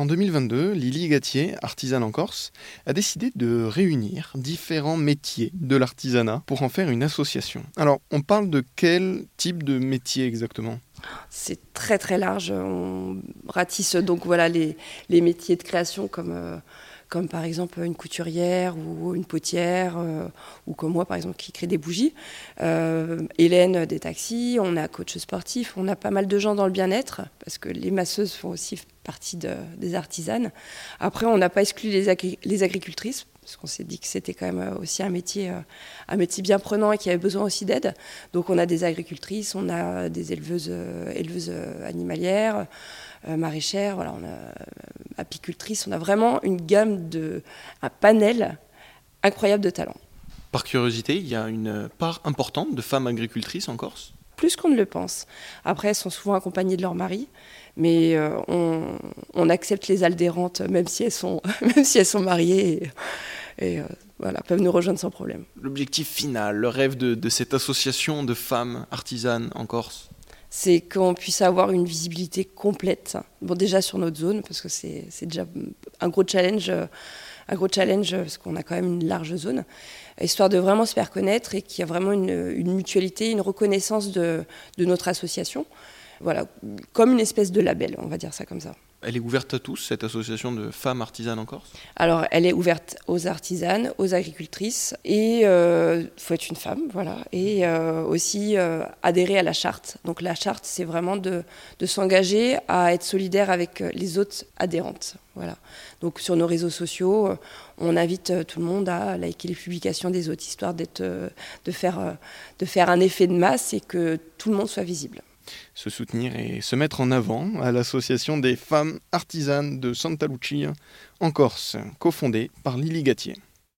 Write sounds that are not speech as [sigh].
En 2022, Lily Gatier, artisane en Corse, a décidé de réunir différents métiers de l'artisanat pour en faire une association. Alors, on parle de quel type de métier exactement? C'est très très large. On ratisse donc voilà les, métiers de création comme euh, comme par exemple une couturière ou une potière, euh, ou comme moi par exemple qui crée des bougies. Euh, Hélène des taxis, on a coach sportif, on a pas mal de gens dans le bien-être, parce que les masseuses font aussi partie des artisanes. Après, on n'a pas exclu les, les agricultrices, parce qu'on s'est dit que c'était quand même aussi un métier, euh, un métier bien prenant et qui avait besoin aussi d'aide. Donc on a des agricultrices, on a des éleveuses, éleveuses animalières, maraîchères, voilà, on a apicultrice. On a vraiment une gamme de, un panel incroyable de talents. Par curiosité, il y a une part importante de femmes agricultrices en Corse? Plus qu'on ne le pense. Après, elles sont souvent accompagnées de leur mari, mais euh, on, accepte les aldérantes, même si elles sont, [laughs] même si elles sont mariées, et, euh, voilà, peuvent nous rejoindre sans problème. L'objectif final, le rêve de cette association de femmes artisanes en Corse? C'est qu'on puisse avoir une visibilité complète. Bon, déjà sur notre zone, parce que c'est déjà un gros challenge, un gros challenge, parce qu'on a quand même une large zone, histoire de vraiment se faire connaître et qu'il y a vraiment une, mutualité, une reconnaissance de, de notre association. Voilà, comme une espèce de label, on va dire ça comme ça. Elle est ouverte à tous, cette association de femmes artisanes en Corse? Alors, elle est ouverte aux artisanes, aux agricultrices, et il euh, faut être une femme, voilà, et euh, aussi euh, adhérer à la charte. Donc, la charte, c'est vraiment de, s'engager à être solidaire avec les autres adhérentes. Voilà. Donc, sur nos réseaux sociaux, on invite tout le monde à liker les publications des autres, histoire de faire un effet de masse et que tout le monde soit visible se soutenir et se mettre en avant à l'association des femmes artisanes de Santa Lucia en Corse, cofondée par Lily Gatier.